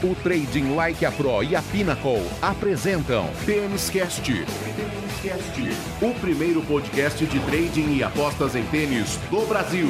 O Trading Like a Pro e a Pinnacle apresentam Tênis Cast. O primeiro podcast de trading e apostas em tênis do Brasil.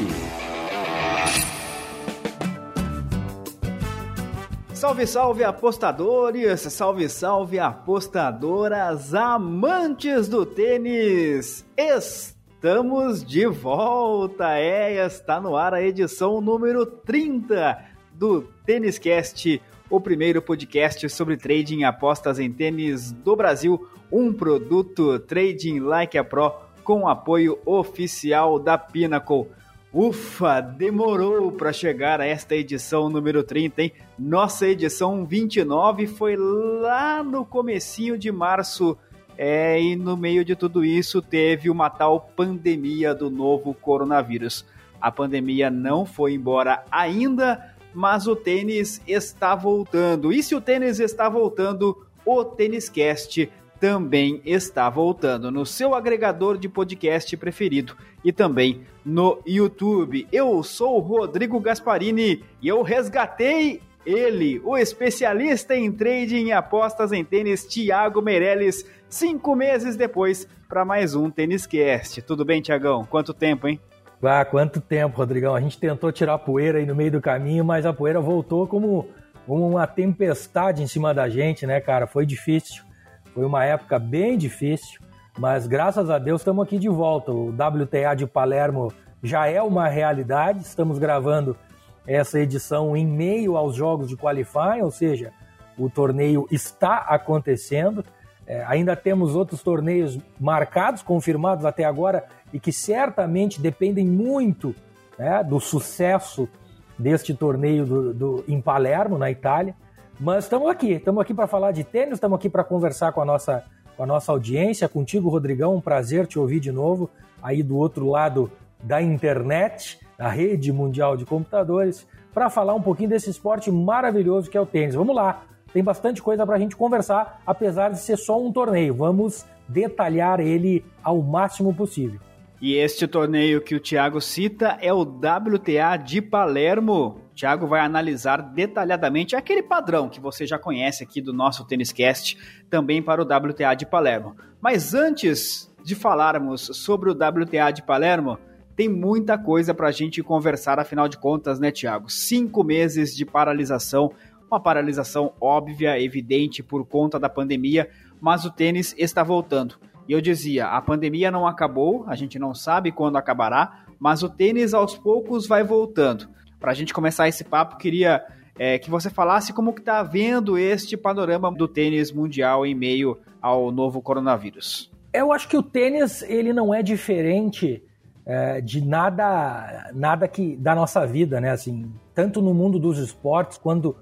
Salve, salve apostadores, salve, salve apostadoras, amantes do tênis. Estamos de volta, é, está no ar a edição número 30 do Tênis Cast, o primeiro podcast sobre trading e apostas em tênis do Brasil, um produto Trading Like a Pro com apoio oficial da Pinnacle. Ufa, demorou para chegar a esta edição número 30, hein? Nossa edição 29 foi lá no comecinho de março. É, e no meio de tudo isso teve uma tal pandemia do novo coronavírus. A pandemia não foi embora ainda, mas o tênis está voltando. E se o tênis está voltando, o Tênis Cast também está voltando no seu agregador de podcast preferido e também no YouTube. Eu sou o Rodrigo Gasparini e eu resgatei ele, o especialista em trading e apostas em tênis, Thiago Meirelles, cinco meses depois, para mais um Tênis Cast. Tudo bem, Tiagão? Quanto tempo, hein? Ah, quanto tempo, Rodrigão. A gente tentou tirar a poeira aí no meio do caminho, mas a poeira voltou como, uma tempestade em cima da gente, né, cara? Foi difícil. Foi uma época bem difícil, mas graças a Deus estamos aqui de volta. O WTA de Palermo já é uma realidade. Estamos gravando essa edição em meio aos jogos de qualifying, ou seja, o torneio está acontecendo. É, ainda temos outros torneios marcados, confirmados até agora, e que certamente dependem muito né, do sucesso deste torneio do, do, em Palermo, na Itália. Mas estamos aqui, estamos aqui para falar de tênis, estamos aqui para conversar com a nossa com a nossa audiência, contigo, Rodrigão, um prazer te ouvir de novo aí do outro lado da internet, da rede mundial de computadores, para falar um pouquinho desse esporte maravilhoso que é o tênis. Vamos lá, tem bastante coisa para a gente conversar, apesar de ser só um torneio. Vamos detalhar ele ao máximo possível. E este torneio que o Thiago cita é o WTA de Palermo. O Thiago vai analisar detalhadamente aquele padrão que você já conhece aqui do nosso Tênis Cast, também para o WTA de Palermo. Mas antes de falarmos sobre o WTA de Palermo, tem muita coisa para a gente conversar, afinal de contas, né, Thiago? Cinco meses de paralisação, uma paralisação óbvia, evidente por conta da pandemia, mas o tênis está voltando. E eu dizia, a pandemia não acabou, a gente não sabe quando acabará, mas o tênis aos poucos vai voltando. Para a gente começar esse papo, queria é, que você falasse como que está vendo este panorama do tênis mundial em meio ao novo coronavírus. Eu acho que o tênis ele não é diferente é, de nada, nada que da nossa vida, né? Assim, tanto no mundo dos esportes quanto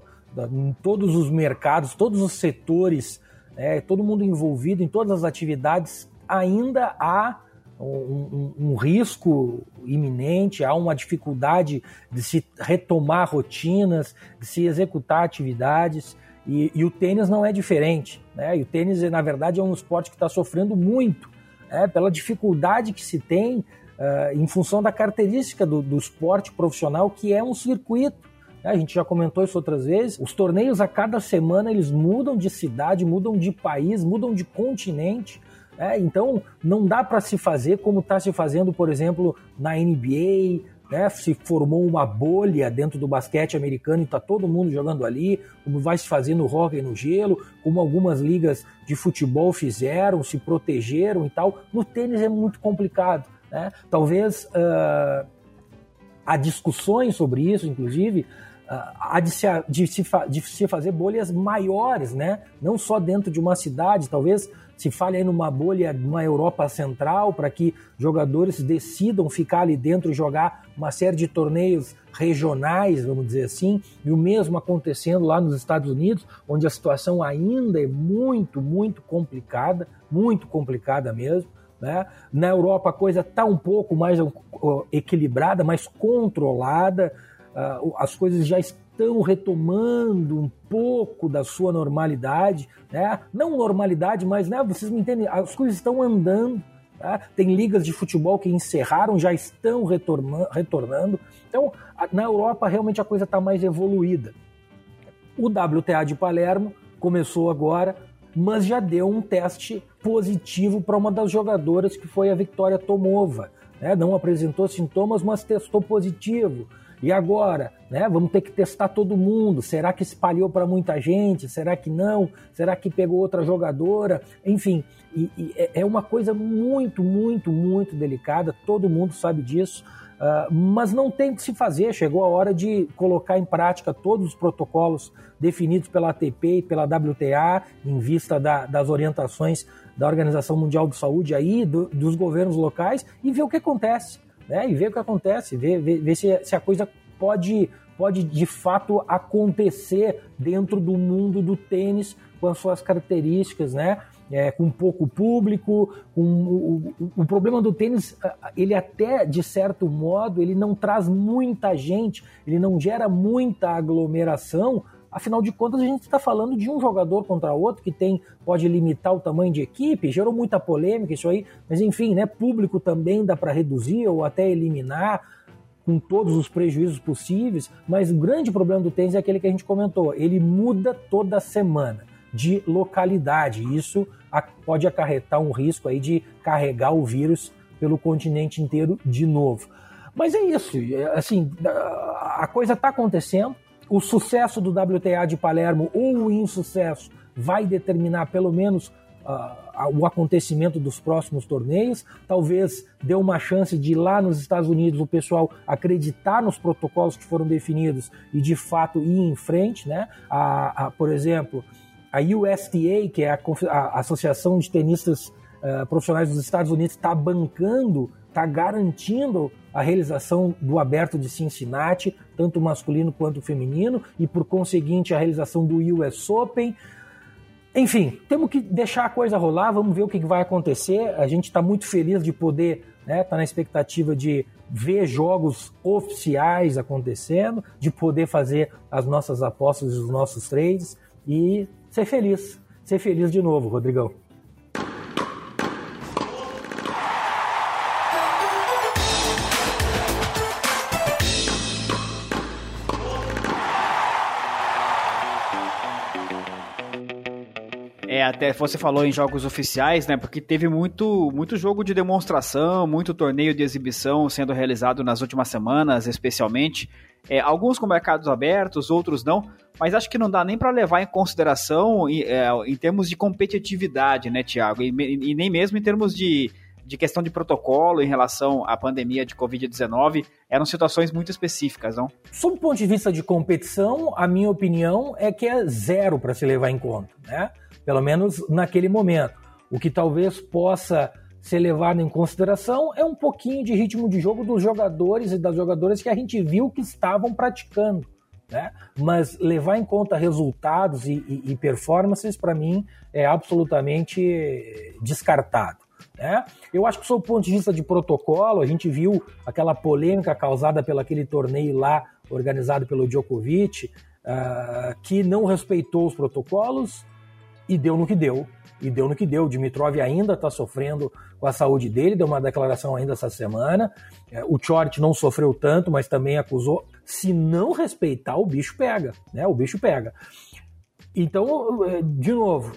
em todos os mercados, todos os setores é, todo mundo envolvido em todas as atividades, ainda há um, um, um, risco iminente, há uma dificuldade de se retomar rotinas, de se executar atividades, e, e o tênis não é diferente. Né? E o tênis, na verdade, é um esporte que está sofrendo muito né? pela dificuldade que se tem uh, em função da característica do, do esporte profissional, que é um circuito a gente já comentou isso outras vezes. Os torneios a cada semana eles mudam de cidade, mudam de país, mudam de continente. É, então não dá para se fazer como está se fazendo, por exemplo, na NBA, né, se formou uma bolha dentro do basquete americano e está todo mundo jogando ali, como vai se fazer no hockey no gelo, como algumas ligas de futebol fizeram, se protegeram e tal. No tênis é muito complicado. Né? Talvez uh, há discussões sobre isso, inclusive, há de se, de, se, de se fazer bolhas maiores, né? Não só dentro de uma cidade, talvez se fale aí numa bolha numa Europa Central para que jogadores decidam ficar ali dentro e jogar uma série de torneios regionais, vamos dizer assim, e o mesmo acontecendo lá nos Estados Unidos, onde a situação ainda é muito, muito complicada, muito complicada mesmo. Né? Na Europa a coisa está um pouco mais equilibrada, mais controlada as coisas já estão retomando um pouco da sua normalidade, né? Não normalidade, mas né, vocês me entendem, as coisas estão andando. Tá? Tem ligas de futebol que encerraram, já estão retornando. Então, na Europa realmente a coisa está mais evoluída. O WTA de Palermo começou agora, mas já deu um teste positivo para uma das jogadoras que foi a Victoria Tomova. Né? Não apresentou sintomas, mas testou positivo. E agora, né? Vamos ter que testar todo mundo. Será que espalhou para muita gente? Será que não? Será que pegou outra jogadora? Enfim, e, e é, é uma coisa muito, muito, muito delicada. Todo mundo sabe disso. Uh, mas não tem que se fazer. Chegou a hora de colocar em prática todos os protocolos definidos pela ATP e pela WTA, em vista da, das orientações da Organização Mundial de Saúde aí, do, dos governos locais, e ver o que acontece né? E ver o que acontece, ver, ver, ver se, se a coisa pode, pode de fato acontecer dentro do mundo do tênis com as suas características, né? É, com pouco público, com o, o, o, problema do tênis, ele até de certo modo, ele não traz muita gente, ele não gera muita aglomeração, Afinal de contas, a gente está falando de um jogador contra outro que tem pode limitar o tamanho de equipe, gerou muita polêmica isso aí, mas enfim, né, público também dá para reduzir ou até eliminar com todos os prejuízos possíveis, mas o grande problema do tênis é aquele que a gente comentou, ele muda toda semana de localidade. Isso pode acarretar um risco aí de carregar o vírus pelo continente inteiro de novo. Mas é isso, é, assim, a coisa está acontecendo, o sucesso do WTA de Palermo ou o insucesso vai determinar pelo menos uh, o acontecimento dos próximos torneios. Talvez dê uma chance de lá nos Estados Unidos o pessoal acreditar nos protocolos que foram definidos e de fato ir em frente, né? A, a por exemplo, a USTA, que é a, a Associação de Tenistas uh, Profissionais dos Estados Unidos, está bancando está garantindo a realização do aberto de Cincinnati, tanto masculino quanto feminino, e por conseguinte a realização do US Open. Enfim, temos que deixar a coisa rolar, vamos ver o que vai acontecer. A gente está muito feliz de poder, né, tá na expectativa de ver jogos oficiais acontecendo, de poder fazer as nossas apostas e os nossos trades e ser feliz. Ser feliz de novo, Rodrigão. Até você falou em jogos oficiais, né? Porque teve muito, muito jogo de demonstração, muito torneio de exibição sendo realizado nas últimas semanas, especialmente. É, alguns com mercados abertos, outros não. Mas acho que não dá nem para levar em consideração em, é, em, termos de competitividade, né, Tiago? E, e, nem mesmo em termos de, de questão de protocolo em relação à pandemia de Covid-19, eram situações muito específicas, não? Sob o ponto de vista de competição, a minha opinião é que é zero para se levar em conta, né? Pelo menos naquele momento. O que talvez possa ser levado em consideração é um pouquinho de ritmo de jogo dos jogadores e das jogadoras que a gente viu que estavam praticando. Né? Mas levar em conta resultados e, e, e performances, para mim, é absolutamente descartado. Né? Eu acho que, sob o ponto de vista de protocolo, a gente viu aquela polêmica causada pelo aquele torneio lá organizado pelo Djokovic, uh, que não respeitou os protocolos, e deu no que deu. E deu no que deu. Dimitrov ainda está sofrendo com a saúde dele, deu uma declaração ainda essa semana. É, o Chort não sofreu tanto, mas também acusou. Se não respeitar, o bicho pega, né? O bicho pega. Então, é, de novo,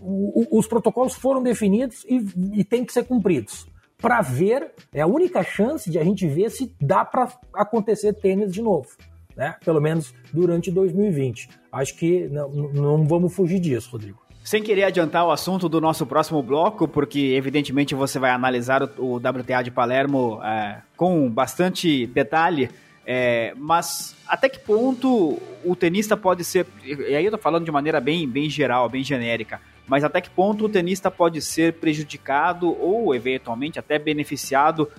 os protocolos foram definidos e, e têm que ser cumpridos. Para ver, é a única chance de a gente ver se dá para acontecer tênis de novo né? Pelo menos durante 2020. Acho que não, não vamos fugir disso, Rodrigo. Sem querer adiantar o assunto do nosso próximo bloco, porque evidentemente você vai analisar o, WTA de Palermo é, com bastante detalhe, é, mas até que ponto o tenista pode ser, e aí eu tô falando de maneira bem, bem geral, bem genérica, mas até que ponto o tenista pode ser prejudicado ou eventualmente até beneficiado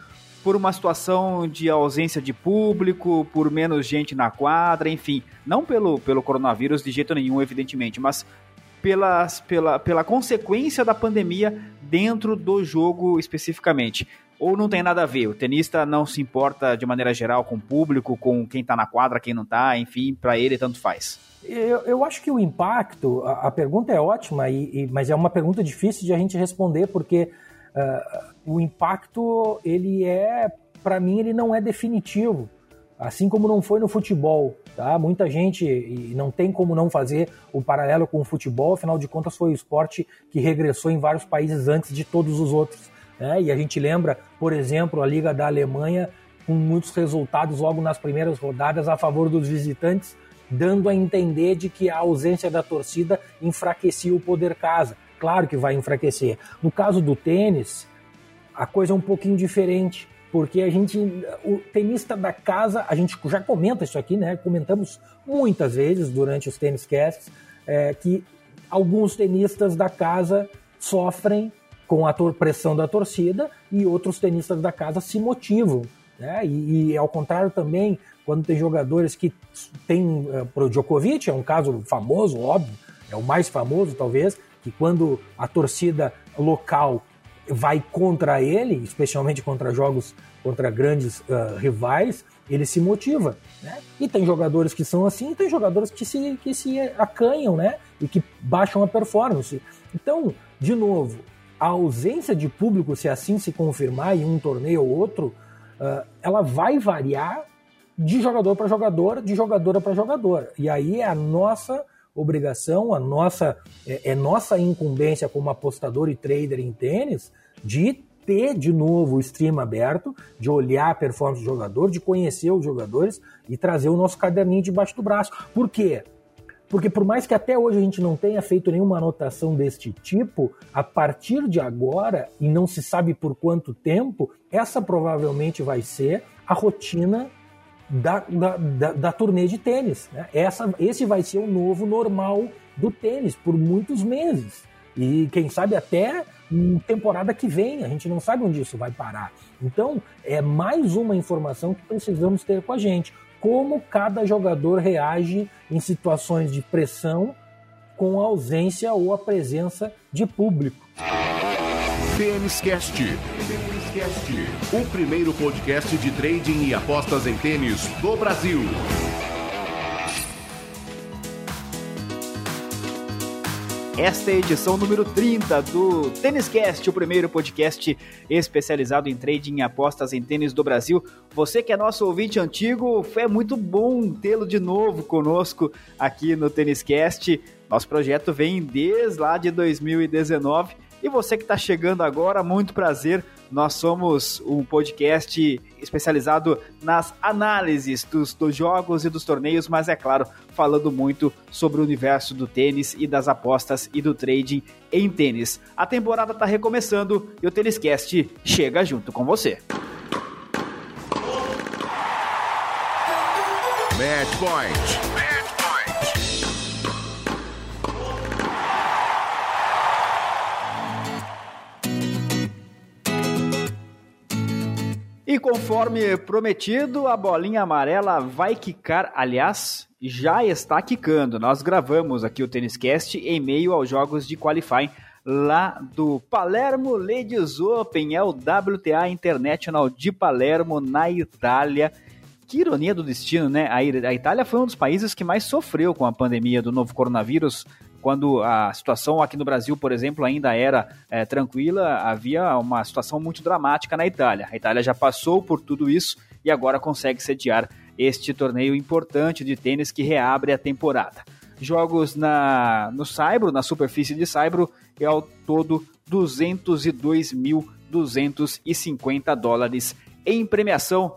por uma situação de ausência de público, por menos gente na quadra, enfim, não pelo, pelo coronavírus de jeito nenhum, evidentemente, mas pelas, pela, pela consequência da pandemia dentro do jogo especificamente. Ou não tem nada a ver, o tenista não se importa de maneira geral com o público, com quem tá na quadra, quem não tá, enfim, para ele tanto faz. Eu, eu, acho que o impacto, a, a pergunta é ótima, e, e, mas é uma pergunta difícil de a gente responder, porque uh, o impacto ele é, para mim, ele não é definitivo. assim como não foi no futebol. Tá? Muita gente, e não tem como não fazer o paralelo com o futebol, afinal de contas foi o esporte que regressou em vários países antes de todos os outros. Né? E a gente lembra, por exemplo, a Liga da Alemanha com muitos resultados logo nas primeiras rodadas a favor dos visitantes, dando a entender de que a ausência da torcida enfraquecia o poder casa. Claro que vai enfraquecer. No caso do tênis, a coisa é um pouquinho diferente porque a gente, o tenista da casa, a gente já comenta isso aqui, né? Comentamos muitas vezes durante os tênis casts é, que alguns tenistas da casa sofrem com a pressão da torcida e outros tenistas da casa se motivam. Né? E, e ao contrário também, quando tem jogadores que tem uh, pro Djokovic, é um caso famoso, óbvio, é o mais famoso talvez, que quando a torcida local vai contra ele, especialmente contra jogos contra grandes uh, rivais, ele se motiva, né? E tem jogadores que são assim, e tem jogadores que se, que se acanham, né? E que baixam a performance. Então, de novo, a ausência de público, se assim se confirmar em um torneio ou outro, uh, ela vai variar de jogador para jogador, de jogadora para jogador. E aí é a nossa obrigação, a nossa é, é nossa incumbência como apostador e trader em tênis de ter de novo o stream aberto, de olhar a performance do jogador, de conhecer os jogadores e trazer o nosso caderninho debaixo do braço. Por quê? Porque por mais que até hoje a gente não tenha feito nenhuma anotação deste tipo, a partir de agora, e não se sabe por quanto tempo, essa provavelmente vai ser a rotina da, da, da, da turnê de tênis. Né? Essa, esse vai ser o novo normal do tênis por muitos meses. E quem sabe até em temporada que vem, a gente não sabe onde isso vai parar. Então, é mais uma informação que precisamos ter com a gente. Como cada jogador reage em situações de pressão com a ausência ou a presença de público. Tênis Cast. O primeiro podcast de trading e apostas em tênis do Brasil. Esta é a edição número 30 do Tênis Cast, o primeiro podcast especializado em trading e apostas em tênis do Brasil. Você que é nosso ouvinte antigo, é muito bom tê-lo de novo conosco aqui no Tênis Cast. Nosso projeto vem desde lá de 2019 e você que está chegando agora, muito prazer. Nós somos um podcast especializado nas análises dos, dos, jogos e dos torneios, mas é claro, falando muito sobre o universo do tênis e das apostas e do trading em tênis. A temporada está recomeçando e o Tênis Cast chega junto com você. Match Point. E conforme prometido, a bolinha amarela vai quicar, aliás, já está quicando. Nós gravamos aqui o Tênis Cast em meio aos jogos de qualifying lá do Palermo Ladies Open, é o WTA International de Palermo, na Itália. Que ironia do destino, né? A Itália foi um dos países que mais sofreu com a pandemia do novo coronavírus quando a situação aqui no Brasil, por exemplo, ainda era é, tranquila, havia uma situação muito dramática na Itália. A Itália já passou por tudo isso e agora consegue sediar este torneio importante de tênis que reabre a temporada. Jogos na, no Saibro, na superfície de Saibro, é ao todo 202.250 dólares em premiação.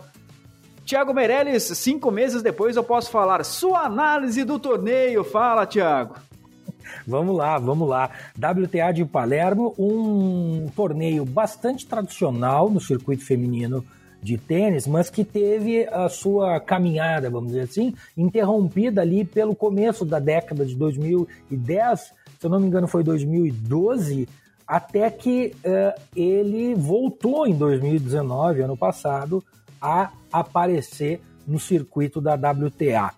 Tiago Meirelles, cinco meses depois eu posso falar sua análise do torneio. Fala, Tiago. Vamos lá, vamos lá. WTA de Palermo, um torneio bastante tradicional no circuito feminino de tênis, mas que teve a sua caminhada, vamos dizer assim, interrompida ali pelo começo da década de 2010, se eu não me engano foi 2012, até que uh, ele voltou em 2019, ano passado, a aparecer no circuito da WTA.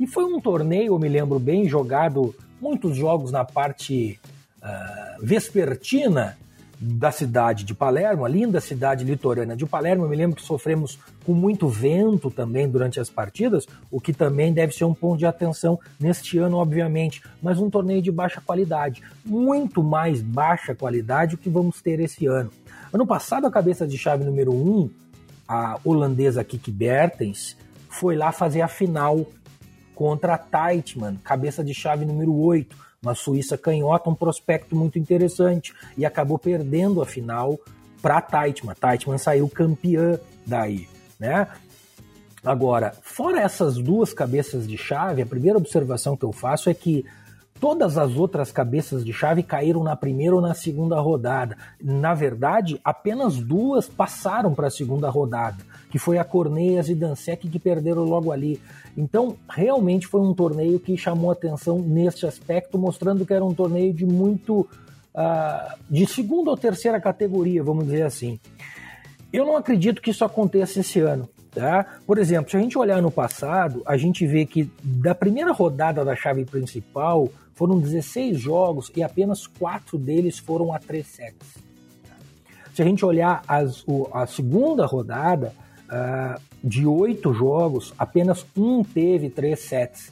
E foi um torneio, eu me lembro bem, jogado muitos jogos na parte uh, vespertina da cidade de Palermo, a linda cidade litorânea de Palermo. Eu me lembro que sofremos com muito vento também durante as partidas, o que também deve ser um ponto de atenção neste ano, obviamente. Mas um torneio de baixa qualidade, muito mais baixa qualidade o que vamos ter esse ano. Ano passado, a cabeça de chave número 1, um, a holandesa Kiki Bertens, foi lá fazer a final contra a Teitman, cabeça de chave número 8, uma Suíça canhota, um prospecto muito interessante, e acabou perdendo a final para a Teitman. Teitman saiu campeã daí, né? Agora, fora essas duas cabeças de chave, a primeira observação que eu faço é que Todas as outras cabeças de chave caíram na primeira ou na segunda rodada. Na verdade, apenas duas passaram para a segunda rodada, que foi a Corneias e Dansec que perderam logo ali. Então, realmente foi um torneio que chamou atenção neste aspecto, mostrando que era um torneio de muito uh, de segunda ou terceira categoria, vamos dizer assim. Eu não acredito que isso aconteça esse ano. Tá? Por exemplo, se a gente olhar no passado, a gente vê que da primeira rodada da chave principal, foram 16 jogos e apenas quatro deles foram a três sets. Se a gente olhar as, o, a segunda rodada, uh, de oito jogos, apenas um teve três sets.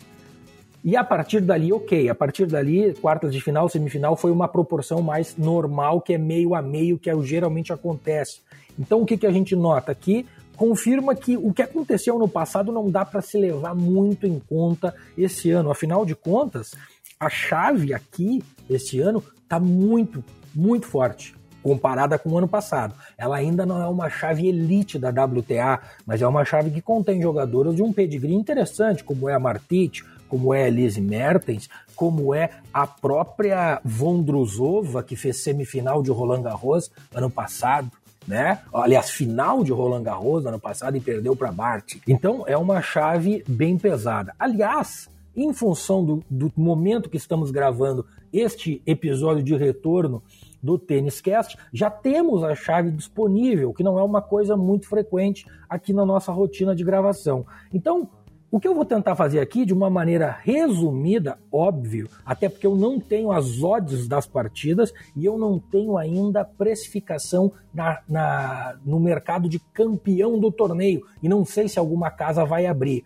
E a partir dali, ok. A partir dali, quartas de final, semifinal, foi uma proporção mais normal, que é meio a meio, que é, geralmente acontece. Então, o que, que a gente nota aqui? Confirma que o que aconteceu no passado não dá para se levar muito em conta esse ano. Afinal de contas, a chave aqui, esse ano, está muito, muito forte comparada com o ano passado. Ela ainda não é uma chave elite da WTA, mas é uma chave que contém jogadoras de um pedigree interessante, como é a Martic, como é a Elise Mertens, como é a própria Vondrusova, que fez semifinal de Roland Garros ano passado. Né? Aliás, final de Roland Garros ano passado e perdeu para Bart. Então é uma chave bem pesada. Aliás, em função do, do momento que estamos gravando este episódio de retorno do Tênis Cast, já temos a chave disponível, que não é uma coisa muito frequente aqui na nossa rotina de gravação. Então, o que eu vou tentar fazer aqui de uma maneira resumida, óbvio, até porque eu não tenho as odds das partidas e eu não tenho ainda precificação na, na, no mercado de campeão do torneio e não sei se alguma casa vai abrir.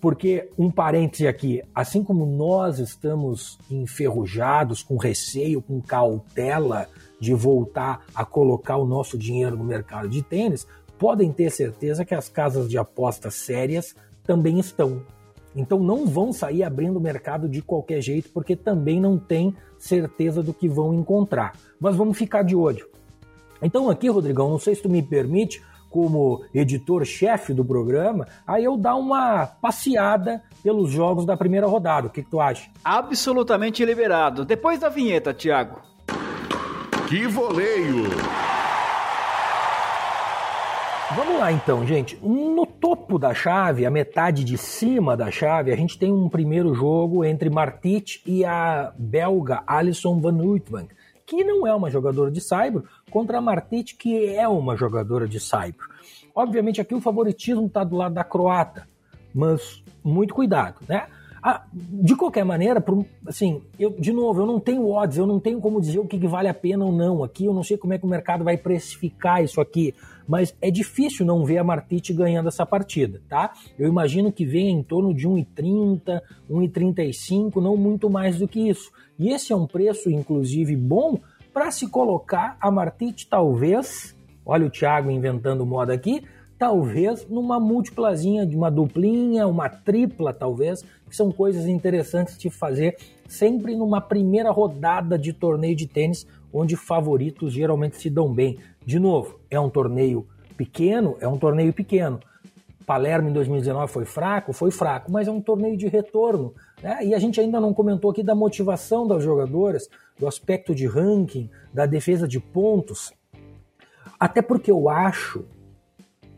Porque, um parêntese aqui, assim como nós estamos enferrujados, com receio, com cautela de voltar a colocar o nosso dinheiro no mercado de tênis, podem ter certeza que as casas de apostas sérias também estão. Então não vão sair abrindo o mercado de qualquer jeito, porque também não tem certeza do que vão encontrar. Mas vamos ficar de olho. Então aqui, Rodrigão, não sei se tu me permite, como editor-chefe do programa, aí eu dar uma passeada pelos jogos da primeira rodada. O que, que tu acha? Absolutamente liberado. Depois da vinheta, Thiago. Que voleio! Vamos lá então, gente. No topo da chave, a metade de cima da chave, a gente tem um primeiro jogo entre Martic e a belga Alison Van Uytvanck que não é uma jogadora de Saibro, contra a Martite, que é uma jogadora de Saibro. Obviamente aqui o favoritismo está do lado da croata, mas muito cuidado, né? Ah, de qualquer maneira, assim, eu, de novo, eu não tenho odds, eu não tenho como dizer o que, que, vale a pena ou não aqui, eu não sei como é que o mercado vai precificar isso aqui, mas é difícil não ver a Martite ganhando essa partida, tá? Eu imagino que venha em torno de 1,30, 1,35, não muito mais do que isso. E esse é um preço, inclusive, bom para se colocar a Martite, talvez, olha o Thiago inventando moda aqui, talvez numa múltiplazinha, de uma duplinha, uma tripla, talvez, que são coisas interessantes de fazer sempre numa primeira rodada de torneio de tênis, onde favoritos geralmente se dão bem. De novo, é um torneio pequeno, é um torneio pequeno. Palermo em 2019 foi fraco, foi fraco, mas é um torneio de retorno. Né? E a gente ainda não comentou aqui da motivação das jogadoras, do aspecto de ranking, da defesa de pontos. Até porque eu acho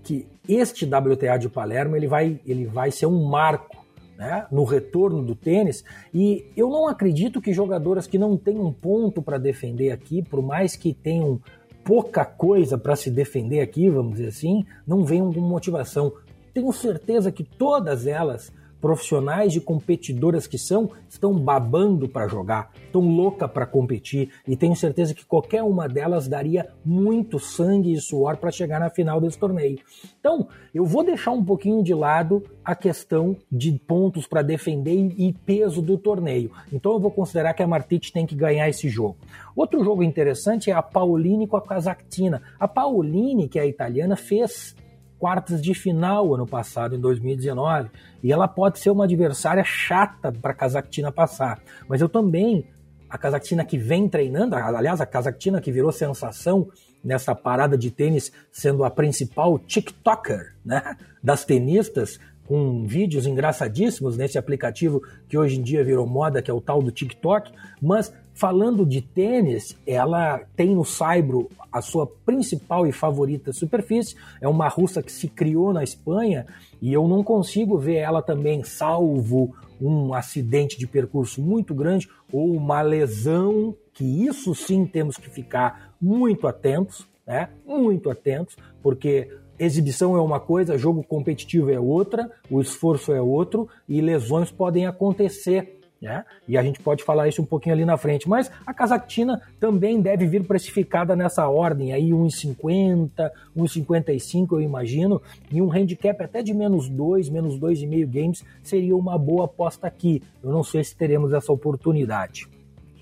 que este WTA de Palermo ele vai, ele vai ser um marco né, no retorno do tênis. E eu não acredito que jogadoras que não têm um ponto para defender aqui, por mais que tenham pouca coisa para se defender aqui, vamos dizer assim, não venham com motivação. Tenho certeza que todas elas profissionais e competidoras que são, estão babando para jogar, estão louca para competir e tenho certeza que qualquer uma delas daria muito sangue e suor para chegar na final desse torneio. Então, eu vou deixar um pouquinho de lado a questão de pontos para defender e peso do torneio. Então, eu vou considerar que a Martite tem que ganhar esse jogo. Outro jogo interessante é a Pauline com a Kazakhtina. A Pauline, que é a italiana, fez quartas de final ano passado, em 2019, e ela pode ser uma adversária chata para a Kazakhtina passar. Mas eu também, a Kazakhtina que vem treinando, aliás, a Kazakhtina que virou sensação nessa parada de tênis, sendo a principal TikToker né, das tenistas, com vídeos engraçadíssimos nesse aplicativo que hoje em dia virou moda, que é o tal do TikTok, mas falando de tênis, ela tem no Saibro a sua principal e favorita superfície, é uma russa que se criou na Espanha e eu não consigo ver ela também salvo um acidente de percurso muito grande ou uma lesão, que isso sim temos que ficar muito atentos, né? Muito atentos, porque exibição é uma coisa, jogo competitivo é outra, o esforço é outro e lesões podem acontecer. Né? E a gente pode falar isso um pouquinho ali na frente. Mas a Kazakhtina também deve vir precificada nessa ordem, aí 1,50, 1,55 eu imagino, e um handicap até de menos 2, menos 2,5 games seria uma boa aposta aqui. Eu não sei se teremos essa oportunidade.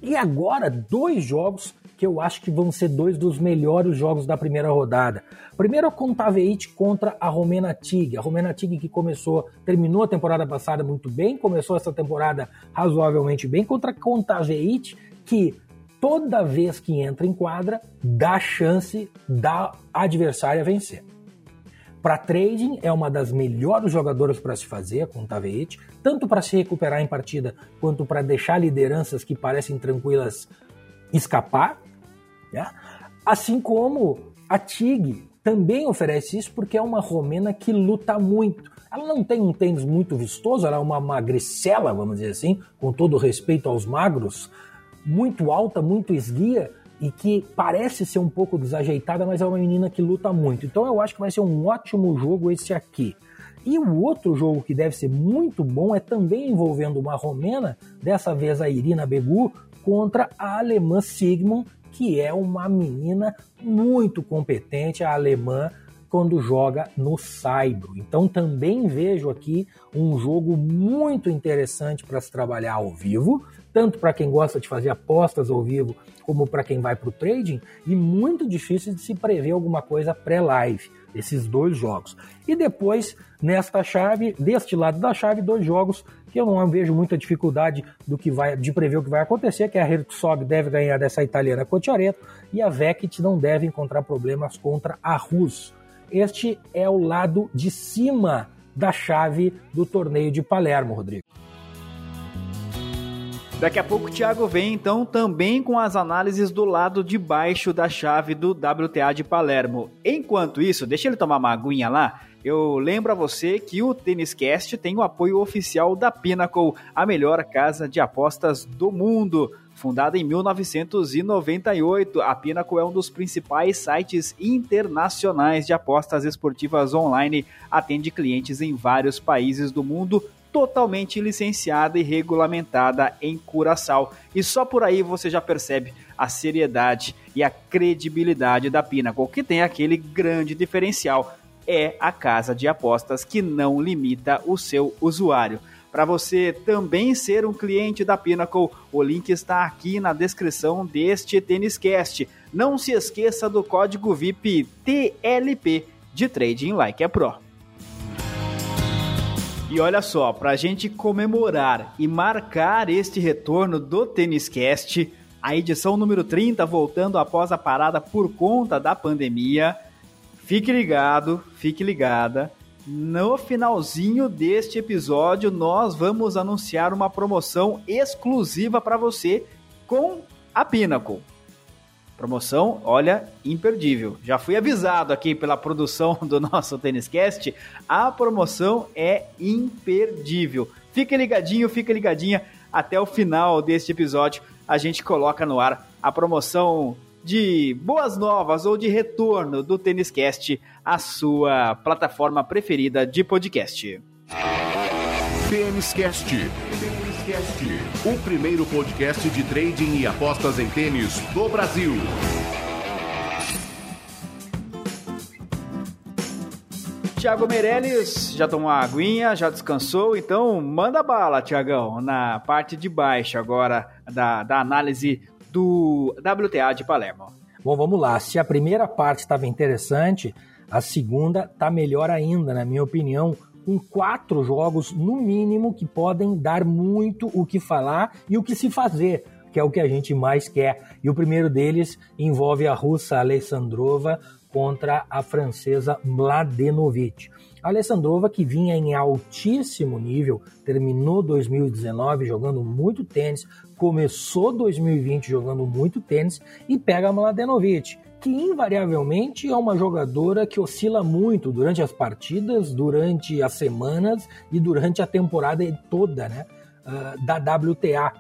E agora, dois jogos que eu acho que vão ser dois dos melhores jogos da primeira rodada. Primeiro a Contaveit contra a Romena Tig. A Romena Tig que começou, terminou a temporada passada muito bem, começou essa temporada razoavelmente bem contra a Contaveit que toda vez que entra em quadra dá chance da adversária vencer. Para trading é uma das melhores jogadoras para se fazer, com Taveit, tanto para se recuperar em partida quanto para deixar lideranças que parecem tranquilas escapar. Né? Assim como a TIG também oferece isso porque é uma romena que luta muito. Ela não tem um tênis muito vistoso, ela é uma magricela, vamos dizer assim, com todo respeito aos magros, muito alta, muito esguia e que parece ser um pouco desajeitada, mas é uma menina que luta muito. Então eu acho que vai ser um ótimo jogo esse aqui. E o outro jogo que deve ser muito bom é também envolvendo uma romena, dessa vez a Irina Begu, contra a alemã Sigmund, que é uma menina muito competente, a alemã, quando joga no Saibro. Então também vejo aqui um jogo muito interessante para se trabalhar ao vivo, tanto para quem gosta de fazer apostas ao vivo, como para quem vai para o trading, e muito difícil de se prever alguma coisa pré-live, esses dois jogos. E depois, nesta chave, deste lado da chave, dois jogos que eu não vejo muita dificuldade do que vai, de prever o que vai acontecer, que a Herzog deve ganhar dessa italiana Cotiareto e a Vecchit não deve encontrar problemas contra a Rus. Este é o lado de cima da chave do torneio de Palermo, Rodrigo. Daqui a pouco o Thiago vem então também com as análises do lado de baixo da chave do WTA de Palermo. Enquanto isso, deixa ele tomar uma aguinha lá. Eu lembro a você que o Tênis Cast tem o apoio oficial da Pinnacle, a melhor casa de apostas do mundo. Fundada em 1998, a Pinnacle é um dos principais sites internacionais de apostas esportivas online, atende clientes em vários países do mundo, totalmente licenciada e regulamentada em Curaçao. E só por aí você já percebe a seriedade e a credibilidade da Pinnacle, que tem aquele grande diferencial é a casa de apostas que não limita o seu usuário. Para você também ser um cliente da Pinnacle, o link está aqui na descrição deste Têniscast. Não se esqueça do código VIP TLP de Trading Like a Pro. E olha só, para a gente comemorar e marcar este retorno do Têniscast, a edição número 30 voltando após a parada por conta da pandemia, Fique ligado, fique ligada. No finalzinho deste episódio, nós vamos anunciar uma promoção exclusiva para você com a Pinnacle. Promoção, olha, imperdível. Já fui avisado aqui pela produção do nosso Têniscast, a promoção é imperdível. Fique ligadinho, fique ligadinha até o final deste episódio. A gente coloca no ar a promoção de boas novas ou de retorno do Tênis Cast, a sua plataforma preferida de podcast. Tênis Cast. O primeiro podcast de trading e apostas em tênis do Brasil. Tiago Meirelles já tomou uma aguinha, já descansou, então manda bala, Tiagão, na parte de baixo agora da, da análise do WTA de Palermo. Bom, vamos lá. Se a primeira parte estava interessante, A segunda tá melhor ainda, na minha opinião, com quatro jogos no mínimo que podem dar muito o que falar e o que se fazer, que é o que a gente mais quer. E o primeiro deles envolve a russa Alessandrova contra a francesa Mladenovic. A Alessandrova, que vinha em altíssimo nível, terminou 2019 jogando muito tênis, começou 2020 jogando muito tênis e pega a Mladenovic, que invariavelmente é uma jogadora que oscila muito durante as partidas, durante as semanas e durante a temporada toda né, uh, da WTA.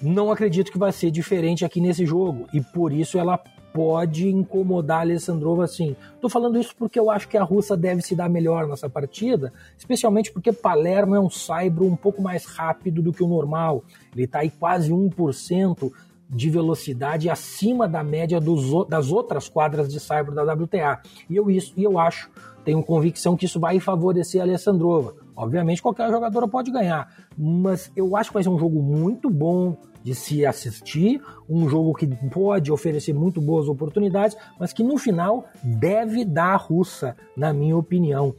Não acredito que vai ser diferente aqui nesse jogo e por isso ela pode incomodar a Alessandrova assim. Tô falando isso porque eu acho que a russa deve se dar melhor nessa partida, especialmente porque Palermo é um saibro um pouco mais rápido do que o normal. Ele está aí quase 1% de velocidade acima da média dos, das outras quadras de saibro da WTA. E eu, isso, e eu acho, tenho convicção que isso vai favorecer a Alessandrova. Obviamente qualquer jogadora pode ganhar, mas eu acho que vai ser um jogo muito bom, de se assistir, um jogo que pode oferecer muito boas oportunidades, mas que no final deve dar a russa, na minha opinião.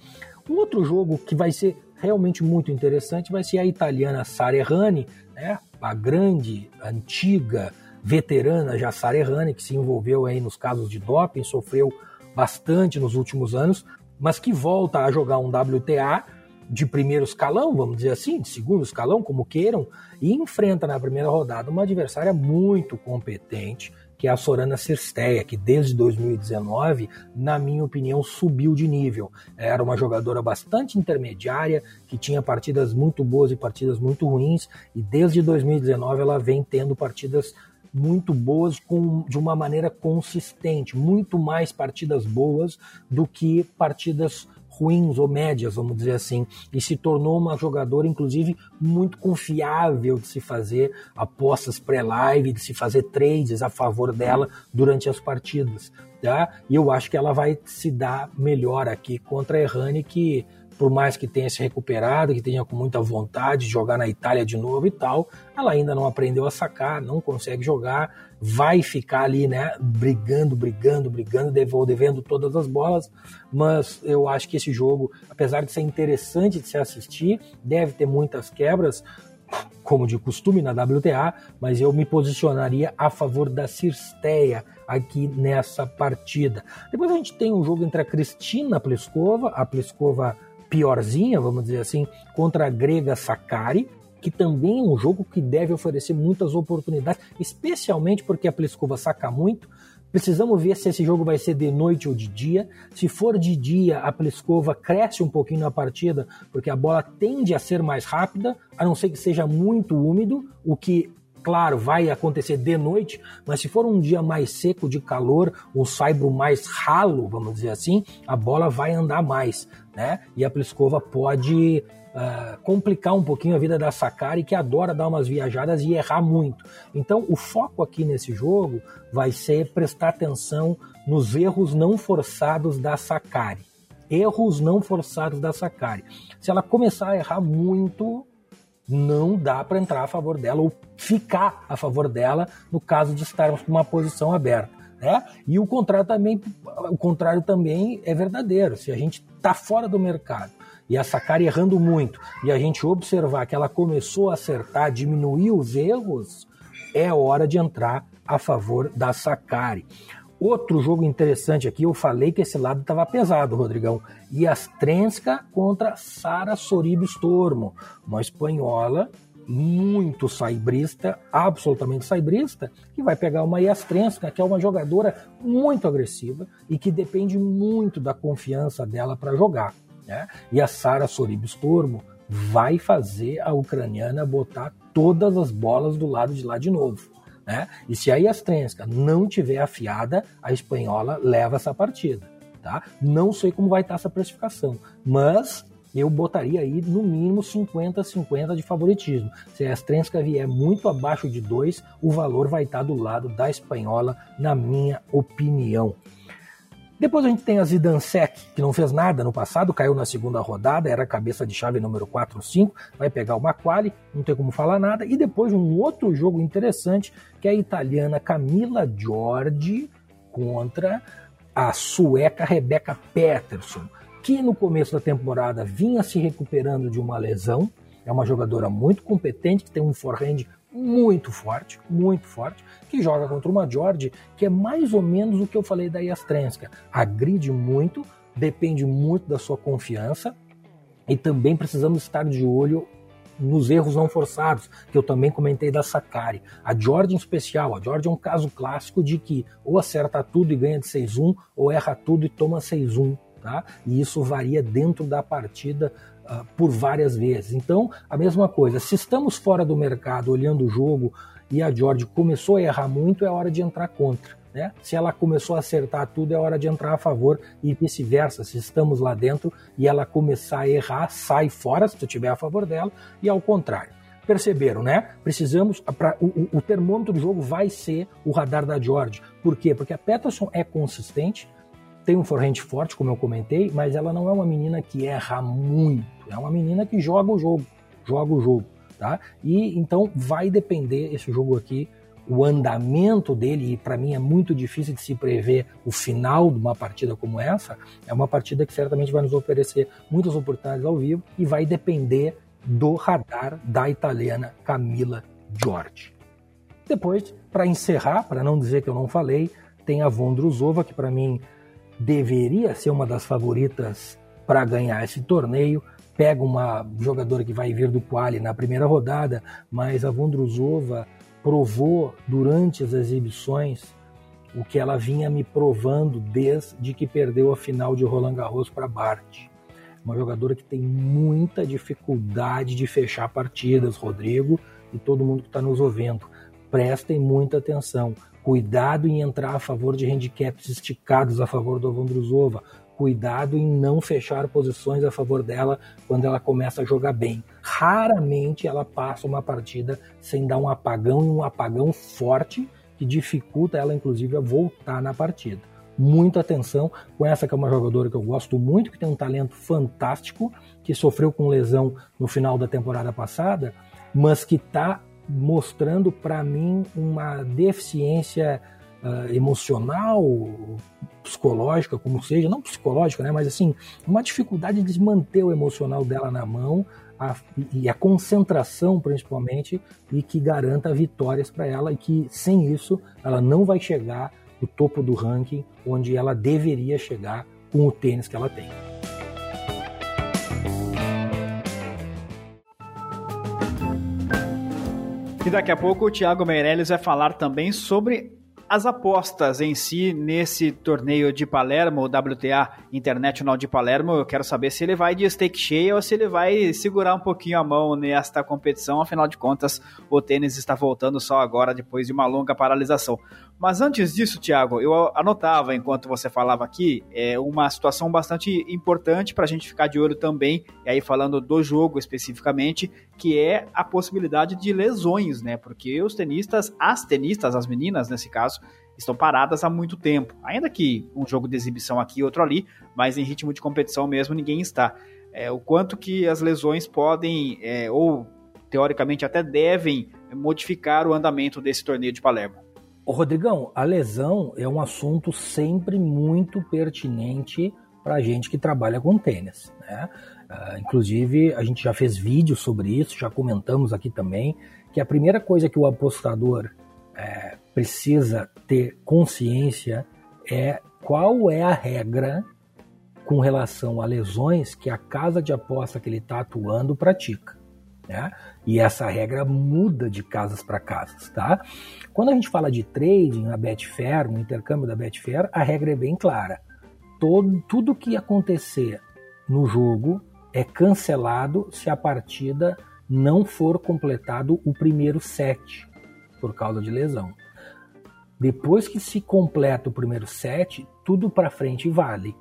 Um outro jogo que vai ser realmente muito interessante vai ser a italiana Sara Errani, né? a grande, antiga, veterana já Sara Errani, que se envolveu aí nos casos de doping, sofreu bastante nos últimos anos, mas que volta a jogar um WTA de primeiro escalão, vamos dizer assim, de segundo escalão, como queiram, e enfrenta na primeira rodada uma adversária muito competente, que é a Sorana Cirsteia, que desde 2019, na minha opinião, subiu de nível. Era uma jogadora bastante intermediária, que tinha partidas muito boas e partidas muito ruins, e desde 2019 ela vem tendo partidas muito boas com, de uma maneira consistente, muito mais partidas boas do que partidas ruins ou médias, vamos dizer assim, e se tornou uma jogadora, inclusive, muito confiável de se fazer apostas pré-live, de se fazer trades a favor dela durante as partidas. Tá? E eu acho que ela vai se dar melhor aqui contra a Errani, que por mais que tenha se recuperado, que tenha com muita vontade de jogar na Itália de novo e tal, ela ainda não aprendeu a sacar, não consegue jogar, vai ficar ali, né, brigando, brigando, brigando, devendo todas as bolas, mas eu acho que esse jogo, apesar de ser interessante de se assistir, deve ter muitas quebras, como de costume na WTA, mas eu me posicionaria a favor da Cirsteia aqui nessa partida. Depois a gente tem um jogo entre a Cristina Pliskova, a Pliskova piorzinha, vamos dizer assim, contra a grega Sakari, que também é um jogo que deve oferecer muitas oportunidades, especialmente porque a Pliskova saca muito. Precisamos ver se esse jogo vai ser de noite ou de dia. Se for de dia, a Pliskova cresce um pouquinho na partida, porque a bola tende a ser mais rápida, a não ser que seja muito úmido, o que claro, vai acontecer de noite, mas se for um dia mais seco de calor, um saibro mais ralo, vamos dizer assim, a bola vai andar mais, né? E a Pliskova pode uh, complicar um pouquinho a vida da Sakari, que adora dar umas viajadas e errar muito. Então, o foco aqui nesse jogo vai ser prestar atenção nos erros não forçados da Sakari. Erros não forçados da Sakari. Se ela começar a errar muito, não dá para entrar a favor dela ou ficar a favor dela no caso de estarmos com uma posição aberta. Né? E o contrário também, o contrário também é verdadeiro. Se a gente está fora do mercado e a Sakari errando muito e a gente observar que ela começou a acertar, diminuir os erros, é hora de entrar a favor da Sakari. Outro jogo interessante aqui, eu falei que esse lado estava pesado, Rodrigão. Yastrenska contra Sara Sorib Stormo, uma espanhola muito saibrista, absolutamente saibrista, que vai pegar uma Yastrenska, que é uma jogadora muito agressiva e que depende muito da confiança dela para jogar. Né? E a Sara Sorib Stormo vai fazer a ucraniana botar todas as bolas do lado de lá de novo. Né? E se a Yastrenska não tiver afiada, a espanhola leva essa partida. Tá? Não sei como vai estar essa precificação, mas eu botaria aí no mínimo 50-50 de favoritismo. Se a Yastrenska vier muito abaixo de 2, o valor vai estar do lado da espanhola, na minha opinião. Depois a gente tem a Zidansek, que não fez nada no passado, caiu na segunda rodada, era cabeça de chave número 4 ou 5, vai pegar uma quali, não tem como falar nada. E depois um outro jogo interessante, que é a italiana Camila Giorgi contra a sueca Rebecca Peterson, que no começo da temporada vinha se recuperando de uma lesão. É uma jogadora muito competente, que tem um forehand muito forte, muito forte, que joga contra uma George, que é mais ou menos o que eu falei da Yastrenska. Agride muito, depende muito da sua confiança, e também precisamos estar de olho nos erros não forçados, que eu também comentei da Sakari. A George em especial, a George é um caso clássico de que ou acerta tudo e ganha de 6-1, ou erra tudo e toma 6-1. Tá? E isso varia dentro da partida uh, por várias vezes. Então, a mesma coisa, se estamos fora do mercado olhando o jogo e a George começou a errar muito, é hora de entrar contra. Né? Se ela começou a acertar tudo, é hora de entrar a favor e vice-versa. Se estamos lá dentro e ela começar a errar, sai fora se tu estiver a favor dela, e ao contrário. Perceberam, né? Precisamos. Pra, o, o termômetro do jogo vai ser o radar da George. Por quê? Porque a Peterson é consistente, tem um forehand forte, como eu comentei, mas ela não é uma menina que erra muito. É uma menina que joga o jogo, joga o jogo, tá? E então vai depender esse jogo aqui o andamento dele, e para mim é muito difícil de se prever o final de uma partida como essa, é uma partida que certamente vai nos oferecer muitas oportunidades ao vivo e vai depender do radar da italiana Camila Giorgi. Depois, para encerrar, para não dizer que eu não falei, tem a Vondrusova, que para mim deveria ser uma das favoritas para ganhar esse torneio. Pega uma jogadora que vai vir do quali na primeira rodada, mas a Vondrusova provou durante as exibições o que ela vinha me provando desde que perdeu a final de Roland Garros para Bart. Uma jogadora que tem muita dificuldade de fechar partidas, Rodrigo e todo mundo que está nos ouvindo. Prestem muita atenção. Cuidado em entrar a favor de handicaps esticados a favor do Vondrusova cuidado em não fechar posições a favor dela quando ela começa a jogar bem. Raramente ela passa uma partida sem dar um apagão e um apagão forte que dificulta ela, inclusive, a voltar na partida. Muita atenção com essa que é uma jogadora que eu gosto muito, que tem um talento fantástico, que sofreu com lesão no final da temporada passada, mas que está mostrando para mim uma deficiência uh, emocional, psicológica, como seja, não psicológica, né, mas assim, uma dificuldade de manter o emocional dela na mão a, e a concentração principalmente e que garanta vitórias para ela e que sem isso ela não vai chegar no topo do ranking onde ela deveria chegar com o tênis que ela tem. E daqui a pouco o Thiago Meirelles vai falar também sobre as apostas em si nesse torneio de Palermo, o WTA International de Palermo, eu quero saber se ele vai de stake cheia ou se ele vai segurar um pouquinho a mão nesta competição. Afinal de contas, o tênis está voltando só agora, depois de uma longa paralisação. Mas antes disso, Thiago, eu anotava enquanto você falava aqui é uma situação bastante importante para a gente ficar de olho também, e aí falando do jogo especificamente, que é a possibilidade de lesões, né? Porque os tenistas, as tenistas, as meninas nesse caso, estão paradas há muito tempo. Ainda que um jogo de exibição aqui e outro ali, mas em ritmo de competição mesmo ninguém está. É, o quanto que as lesões podem, é, ou teoricamente até devem, modificar o andamento desse torneio de Palermo. Rodrigão, a lesão é um assunto sempre muito pertinente para a gente que trabalha com tênis. Né? Uh, inclusive, a gente já fez vídeos sobre isso, já comentamos aqui também, que a primeira coisa que o apostador é, precisa ter consciência é qual é a regra com relação a lesões que a casa de aposta que ele está atuando pratica. Né? E essa regra muda de casas para casas, tá? Quando a gente fala de trading na Betfair, no intercâmbio da Betfair, a regra é bem clara. Todo, tudo que acontecer no jogo é cancelado se a partida não for completado o primeiro set por causa de lesão. Depois que se completa o primeiro set, tudo para frente vale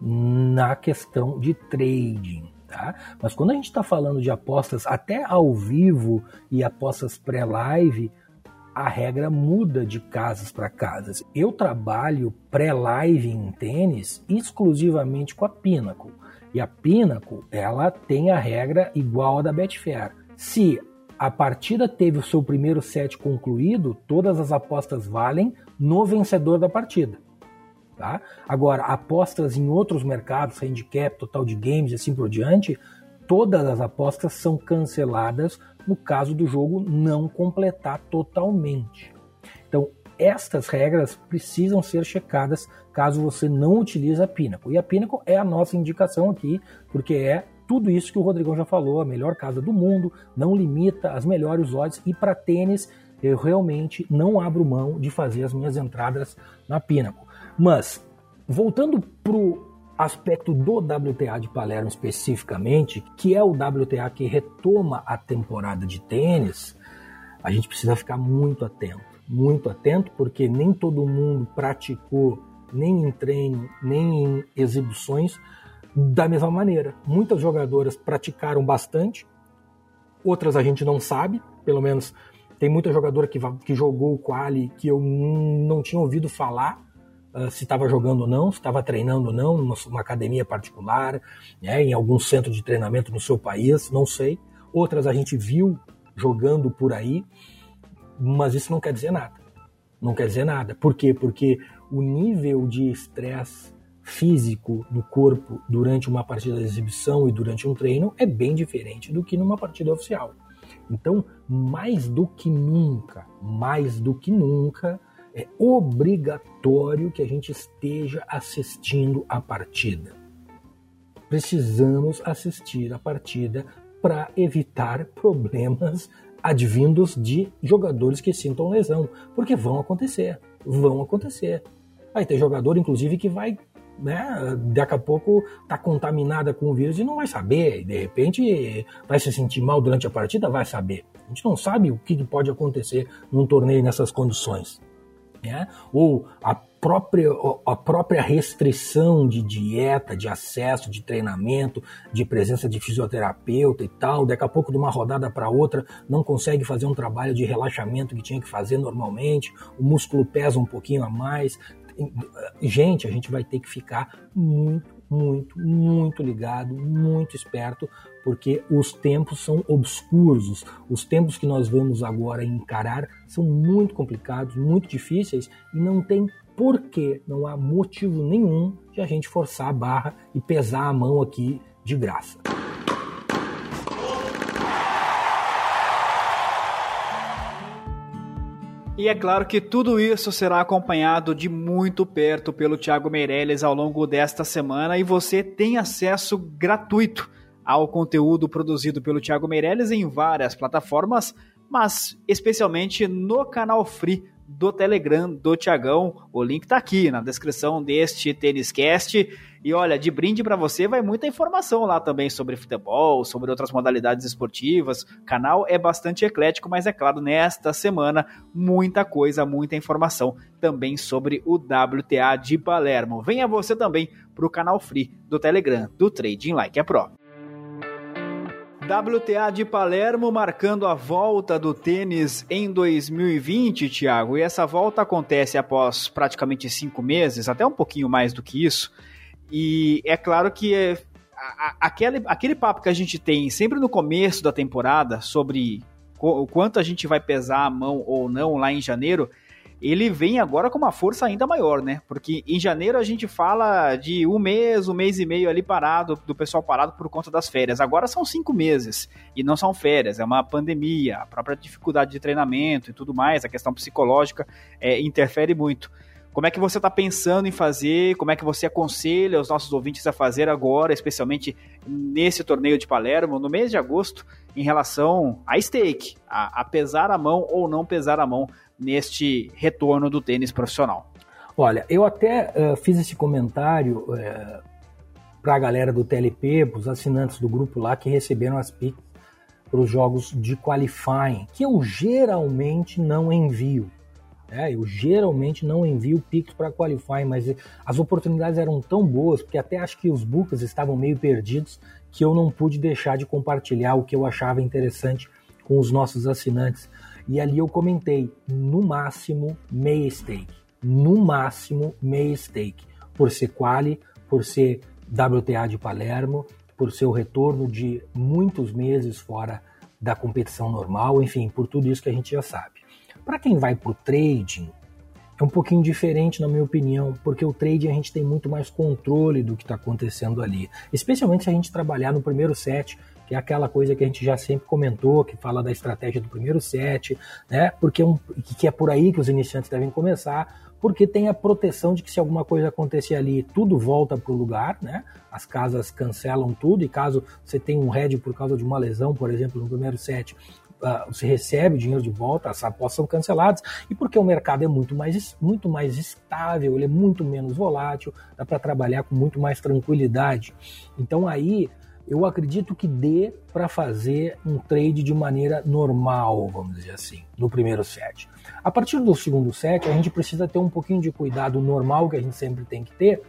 na questão de trading. Tá? Mas quando a gente está falando de apostas até ao vivo e apostas pré-live, a regra muda de casas para casas. Eu trabalho pré-live em tênis exclusivamente com a Pinnacle. E a Pinnacle, ela tem a regra igual a da Betfair. Se a partida teve o seu primeiro set concluído, todas as apostas valem no vencedor da partida. Tá? Agora, apostas em outros mercados, handicap, total de games e assim por diante, todas as apostas são canceladas no caso do jogo não completar totalmente. Então, estas regras precisam ser checadas caso você não utilize a Pinnacle. E a Pinnacle é a nossa indicação aqui, porque é tudo isso que o Rodrigão já falou, a melhor casa do mundo, não limita as melhores odds e para tênis eu realmente não abro mão de fazer as minhas entradas na Pinnacle. Mas voltando pro aspecto do WTA de Palermo especificamente, que é o WTA que retoma a temporada de tênis, a gente precisa ficar muito atento, muito atento, porque nem todo mundo praticou nem em treino, nem em exibições da mesma maneira. Muitas jogadoras praticaram bastante, outras a gente não sabe, pelo menos tem muita jogadora que, que jogou o quali que eu não tinha ouvido falar, uh, se estava jogando ou não, se estava treinando ou não, numa, numa academia particular, né, em algum centro de treinamento no seu país, não sei. Outras a gente viu jogando por aí, mas isso não quer dizer nada. Não quer dizer nada. Por quê? Porque o nível de estresse físico do corpo durante uma partida de exibição e durante um treino é bem diferente do que numa partida oficial. Então, mais do que nunca, mais do que nunca, é obrigatório que a gente esteja assistindo a partida. Precisamos assistir a partida para evitar problemas advindos de jogadores que sintam lesão, porque vão acontecer, vão acontecer. Vai ter jogador, inclusive, que vai né, daqui a pouco tá contaminada com o vírus e não vai saber, e de repente vai se sentir mal durante a partida, vai saber. A gente não sabe o que pode acontecer num torneio nessas condições. Né? Ou a própria, a própria restrição de dieta, de acesso, de treinamento, de presença de fisioterapeuta e tal, daqui a pouco de uma rodada para outra não consegue fazer um trabalho de relaxamento que tinha que fazer normalmente, o músculo pesa um pouquinho a mais, gente, a gente vai ter que ficar muito, muito, muito ligado, muito esperto, porque os tempos são obscuros. Os tempos que nós vamos agora encarar são muito complicados, muito difíceis e não tem porquê, não há motivo nenhum de a gente forçar a barra e pesar a mão aqui de graça. E é claro que tudo isso será acompanhado de muito perto pelo Thiago Meirelles ao longo desta semana e você tem acesso gratuito ao conteúdo produzido pelo Thiago Meirelles em várias plataformas, mas especialmente no canal Free do Telegram do Tiagão. O link está aqui na descrição deste Tênis Cast. E olha, de brinde para você vai muita informação lá também sobre futebol, sobre outras modalidades esportivas. O canal é bastante eclético, mas é claro, nesta semana, muita coisa, muita informação também sobre o WTA de Palermo. Venha você também para o canal Free do Telegram do Trading Like a Pro. WTA de Palermo marcando a volta do tênis em 2020, Thiago. E essa volta acontece após praticamente cinco meses, até um pouquinho mais do que isso. E é claro que é, a, aquele, aquele papo que a gente tem sempre no começo da temporada sobre o quanto a gente vai pesar a mão ou não lá em janeiro ele vem agora com uma força ainda maior, né? Porque em janeiro a gente fala de um mês, um mês e meio ali parado, do pessoal parado por conta das férias. Agora são cinco meses e não são férias, é uma pandemia, a própria dificuldade de treinamento e tudo mais, a questão psicológica é, interfere muito. Como é que você está pensando em fazer? Como é que você aconselha os nossos ouvintes a fazer agora, especialmente nesse torneio de Palermo, no mês de agosto, em relação a stake, a, a pesar a mão ou não pesar a mão neste retorno do tênis profissional? Olha, eu até uh, fiz esse comentário uh, eh, para a galera do TLP, para os assinantes do grupo lá que receberam as PICs para os jogos de qualifying, que eu geralmente não envio. Né? Eu geralmente não envio Pix para qualifying, mas as oportunidades eram tão boas, porque até acho que os bookers estavam meio perdidos, que eu não pude deixar de compartilhar o que eu achava interessante com os nossos assinantes. E ali eu comentei, no máximo, meia stake. No máximo, meia stake. Por ser quali, por ser WTA de Palermo, por ser o retorno de muitos meses fora da competição normal, enfim, por tudo isso que a gente já sabe. Para quem vai para o trading, é um pouquinho diferente, na minha opinião, porque o trade a gente tem muito mais controle do que está acontecendo ali. Especialmente se a gente trabalhar no primeiro set, que é aquela coisa que a gente já sempre comentou, que fala da estratégia do primeiro set, né? Porque é um, que é por aí que os iniciantes devem começar, porque tem a proteção de que se alguma coisa acontecer ali, tudo volta para o lugar, né? As casas cancelam tudo e caso você tenha um head por causa de uma lesão, por exemplo, no primeiro set, você recebe o dinheiro de volta, as apostas são canceladas, e porque o mercado é muito mais, muito mais estável, ele é muito menos volátil, dá para trabalhar com muito mais tranquilidade. Então aí eu acredito que dê para fazer um trade de maneira normal, vamos dizer assim, no primeiro set. A partir do segundo set, a gente precisa ter um pouquinho de cuidado normal que a gente sempre tem que ter,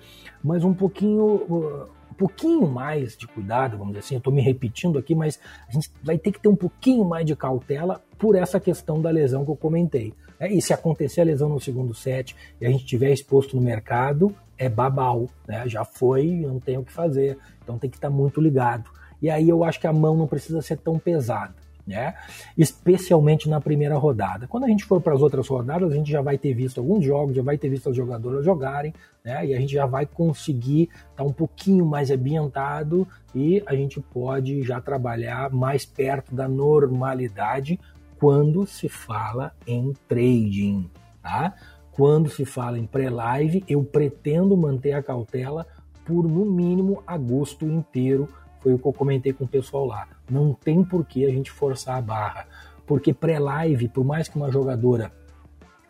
mas um pouquinho pouquinho mais de cuidado, vamos dizer assim, eu estou me repetindo aqui, mas a gente vai ter que ter um pouquinho mais de cautela por essa questão da lesão que eu comentei. É, e se acontecer a lesão no segundo set e a gente tiver exposto no mercado, é babau, né? já foi, não tem o que fazer, então tem que estar tá muito ligado. E aí eu acho que a mão não precisa ser tão pesada né? Especialmente na primeira rodada. Quando a gente for para as outras rodadas, a gente já vai ter visto alguns jogos, já vai ter visto as jogadoras jogarem, né? E a gente já vai conseguir estar tá um pouquinho mais ambientado e a gente pode já trabalhar mais perto da normalidade quando se fala em trading, tá? Quando se fala em pré-live, eu pretendo manter a cautela por no mínimo agosto inteiro foi o que eu comentei com o pessoal lá. Não tem por que a gente forçar a barra. Porque pré-live, por mais que uma jogadora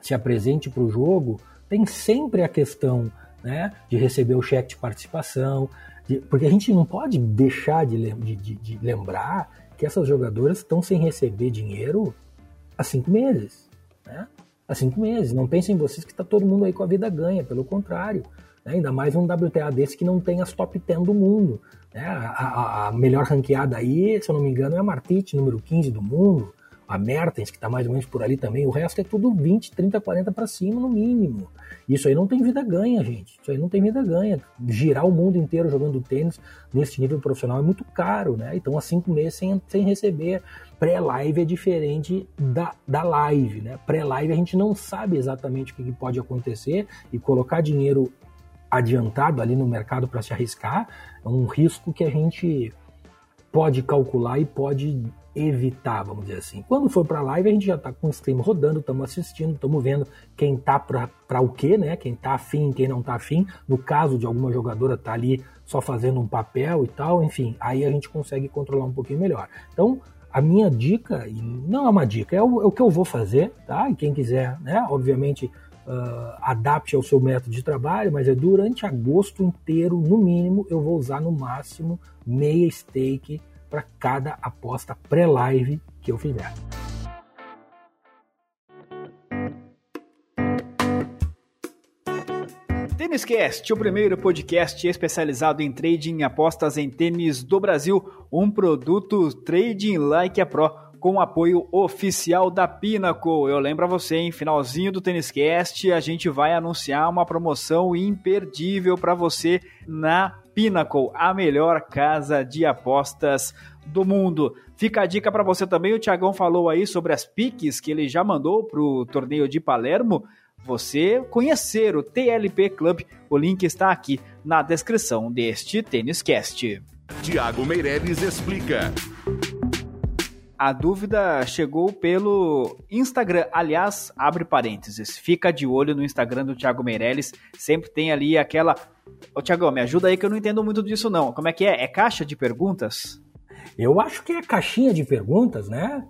se apresente para o jogo, tem sempre a questão né, de receber o cheque de participação. De, porque a gente não pode deixar de, de, de lembrar que essas jogadoras estão sem receber dinheiro há cinco meses. Né? Há cinco meses. Não pensem em vocês que está todo mundo aí com a vida ganha, pelo contrário. Né? Ainda mais um WTA desse que não tem as top 10 do mundo. Né? A, a, a, melhor ranqueada aí, se eu não me engano, é a Martite, número 15 do mundo. A Mertens, que está mais ou menos por ali também. O resto é tudo 20, 30, 40 para cima, no mínimo. Isso aí não tem vida ganha, gente. Isso aí não tem vida ganha. Girar o mundo inteiro jogando tênis nesse nível profissional é muito caro, né? Então, há cinco meses sem, sem receber. Pré-live é diferente da, da live, né? Pré-live a gente não sabe exatamente o que pode acontecer e colocar dinheiro adiantado ali no mercado para se arriscar, é um risco que a gente pode calcular e pode evitar, vamos dizer assim. Quando for para live, a gente já está com o stream rodando, estamos assistindo, estamos vendo quem tá para o quê, né? Quem tá afim, quem não tá afim. No caso de alguma jogadora tá ali só fazendo um papel e tal, enfim, aí a gente consegue controlar um pouquinho melhor. Então, a minha dica, e não é uma dica, é o, é o que eu vou fazer, tá? E quem quiser, né? Obviamente, uh, adapte ao seu método de trabalho, mas é durante agosto inteiro, no mínimo, eu vou usar no máximo meia stake para cada aposta pré-live que eu fizer. Têniscast, o primeiro podcast especializado em trading e apostas em tênis do Brasil, um produto Trading Like a Pro com apoio oficial da Pinnacle. Eu lembro a você, em finalzinho do Têniscast, a gente vai anunciar uma promoção imperdível para você na Pinnacle, a melhor casa de apostas do mundo. Fica a dica para você também, o Tiagão falou aí sobre as piques que ele já mandou para o torneio de Palermo. Você conhecer o TLP Club, o link está aqui na descrição deste Têniscast. Tiago Meirelles explica. A dúvida chegou pelo Instagram. Aliás, abre parênteses. Fica de olho no Instagram do Thiago Meirelles. Sempre tem ali aquela. Ô, Thiago, me ajuda aí que eu não entendo muito disso, não. Como é que é? É caixa de perguntas? Eu acho que é caixinha de perguntas, né?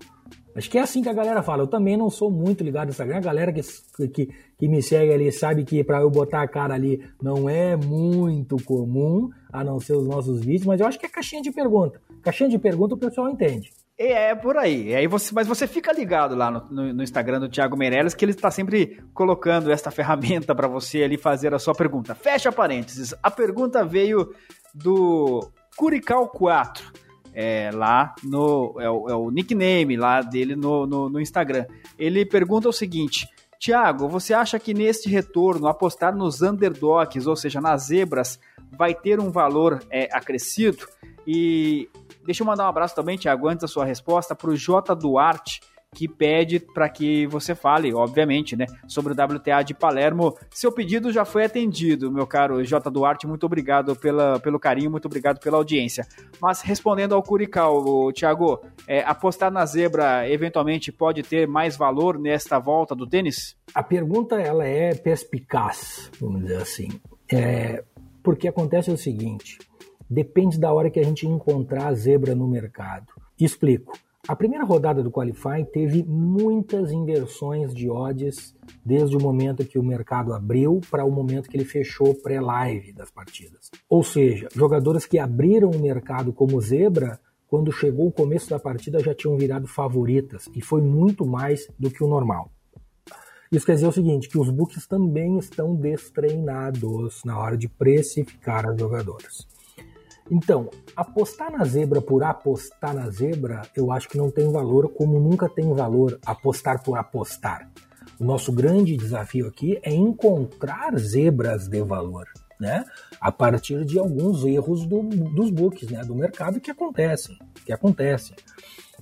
Acho que é assim que a galera fala. Eu também não sou muito ligado no Instagram. A galera que, que, que me segue ali sabe que para eu botar a cara ali não é muito comum, a não ser os nossos vídeos, mas eu acho que é caixinha de pergunta. Caixinha de pergunta o pessoal entende. É, é por aí. aí você, mas você fica ligado lá no, no, no Instagram do Thiago Meirelles que ele está sempre colocando esta ferramenta para você ali fazer a sua pergunta. Fecha parênteses. A pergunta veio do Curical 4. É, lá no. É o, é o, nickname lá dele no, no, no Instagram. Ele pergunta o seguinte: Tiago, você acha que neste retorno apostar nos underdogs, ou seja, nas zebras, vai ter um valor é, acrescido? E Deixa eu mandar um abraço também, Tiago, antes da sua resposta, para o J. Duarte, que pede para que você fale, obviamente, né, sobre o WTA de Palermo. Seu pedido já foi atendido, meu caro J. Duarte. Muito obrigado pela, pelo carinho, muito obrigado pela audiência. Mas respondendo ao Curical, Thiago, é, apostar na zebra eventualmente pode ter mais valor nesta volta do tênis? A pergunta ela é perspicaz, vamos dizer assim. É, porque acontece o seguinte: depende da hora que a gente encontrar a zebra no mercado. Explico. A primeira rodada do Qualify teve muitas inversões de odds desde o momento que o mercado abriu para o momento que ele fechou pré-live das partidas. Ou seja, jogadores que abriram o mercado como zebra, quando chegou o começo da partida já tinham virado favoritas e foi muito mais do que o normal. Isso quer dizer o seguinte, que os books também estão destreinados na hora de precificar as jogadoras. Então, apostar na zebra por apostar na zebra, eu acho que não tem valor, como nunca tem valor apostar por apostar. O nosso grande desafio aqui é encontrar zebras de valor, né? A partir de alguns erros do, dos books, né? Do mercado que acontecem, que acontecem.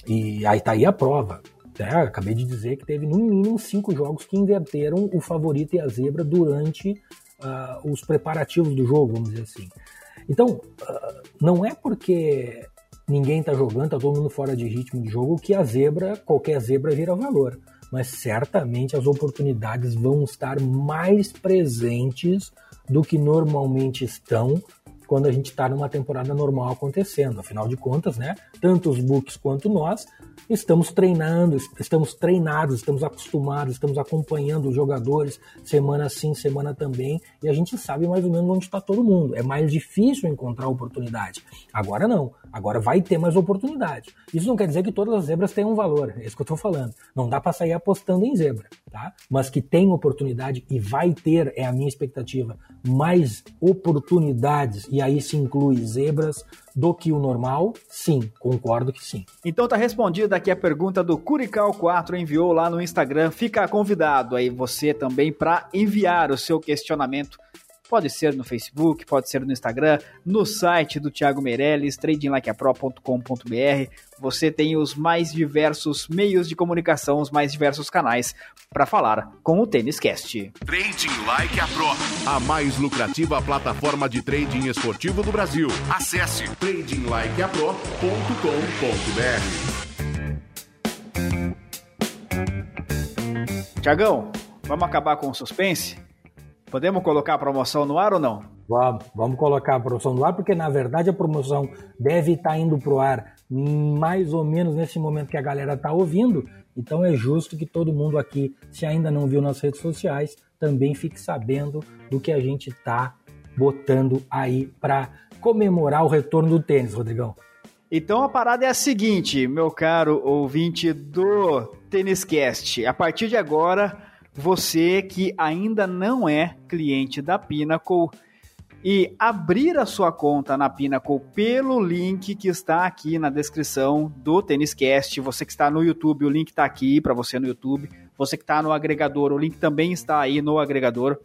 E aí tá aí a prova. Né? Acabei de dizer que teve no mínimo cinco jogos que inverteram o favorito e a zebra durante uh, os preparativos do jogo, vamos dizer assim. Então, uh, não é porque ninguém está jogando, está todo mundo fora de ritmo de jogo, que a zebra, qualquer zebra vira valor. Mas certamente as oportunidades vão estar mais presentes do que normalmente estão quando a gente está numa temporada normal acontecendo. Afinal de contas, né? Tanto os books quanto nós estamos treinando, estamos treinados, estamos acostumados, estamos acompanhando os jogadores semana sim, semana também, e a gente sabe mais ou menos onde está todo mundo. É mais difícil encontrar oportunidade. Agora não, agora vai ter mais oportunidade. Isso não quer dizer que todas as zebras tenham valor, é isso que eu estou falando. Não dá para sair apostando em zebra, tá? Mas que tem oportunidade e vai ter, é a minha expectativa, mais oportunidades, e aí se inclui zebras, do que o normal? Sim, concordo que sim. Então tá respondida aqui a pergunta do Curical4, enviou lá no Instagram. Fica convidado aí você também para enviar o seu questionamento Pode ser no Facebook, pode ser no Instagram, no site do Thiago Meirelles, tradinglikeapro.com.br. Você tem os mais diversos meios de comunicação, os mais diversos canais para falar com o Tênis Cast. Trading Like a Pro, a mais lucrativa plataforma de trading esportivo do Brasil. Acesse tradinglikeapro.com.br. Tiagão, vamos acabar com o suspense? Podemos colocar a promoção no ar ou não? Vamos, vamos colocar a promoção no ar, porque na verdade a promoção deve estar indo para o ar mais ou menos nesse momento que a galera está ouvindo. Então é justo que todo mundo aqui, se ainda não viu nas redes sociais, também fique sabendo do que a gente está botando aí para comemorar o retorno do tênis, Rodrigão. Então a parada é a seguinte, meu caro ouvinte do Tênis Cast. A partir de agora, você que ainda não é cliente da Pinnacle e abrir a sua conta na Pinnacle pelo link que está aqui na descrição do Têniscast. Você que está no YouTube, o link está aqui para você no YouTube. Você que está no agregador, o link também está aí no agregador.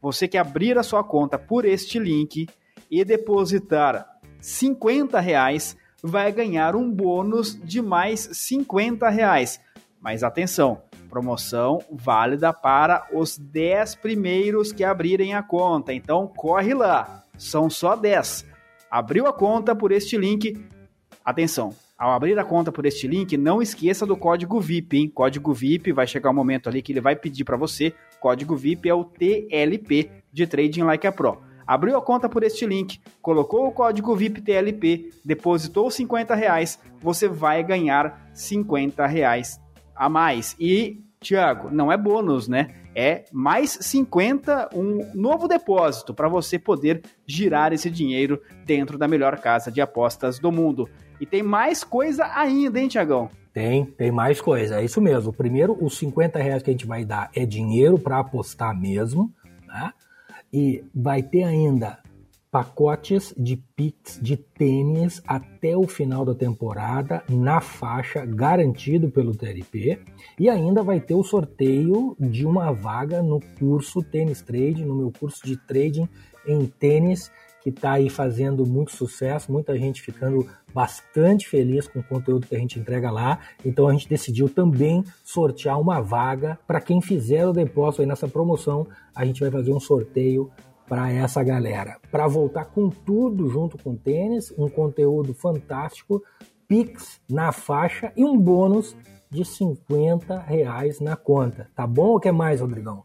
Você que abrir a sua conta por este link e depositar 50 reais vai ganhar um bônus de mais 50 reais. Mas atenção, promoção válida para os 10 primeiros que abrirem a conta. Então corre lá, são só 10. Abriu a conta por este link. Atenção, ao abrir a conta por este link, não esqueça do código VIP, hein? Código VIP, vai chegar um momento ali que ele vai pedir para você. Código VIP é o TLP de Trading Like a Pro. Abriu a conta por este link, colocou o código VIP TLP, depositou 50 reais, você vai ganhar 50 reais a mais. E, Tiago, não é bônus, né? É mais 50, um novo depósito para você poder girar esse dinheiro dentro da melhor casa de apostas do mundo. E tem mais coisa ainda, hein, Tiagão? Tem, tem mais coisa. É isso mesmo. Primeiro, os 50 reais que a gente vai dar é dinheiro para apostar mesmo, né? E vai ter ainda pacotes de Pix de tênis até o final da temporada na faixa garantido pelo TRP e ainda vai ter o sorteio de uma vaga no curso Tênis Trade, no meu curso de trading em tênis que está aí fazendo muito sucesso, muita gente ficando bastante feliz com o conteúdo que a gente entrega lá. Então a gente decidiu também sortear uma vaga para quem fizer o depósito aí nessa promoção. A gente vai fazer um sorteio para essa galera, para voltar com tudo junto com o tênis, um conteúdo fantástico, Pix na faixa e um bônus de 50 reais na conta. Tá bom ou quer mais, Rodrigão?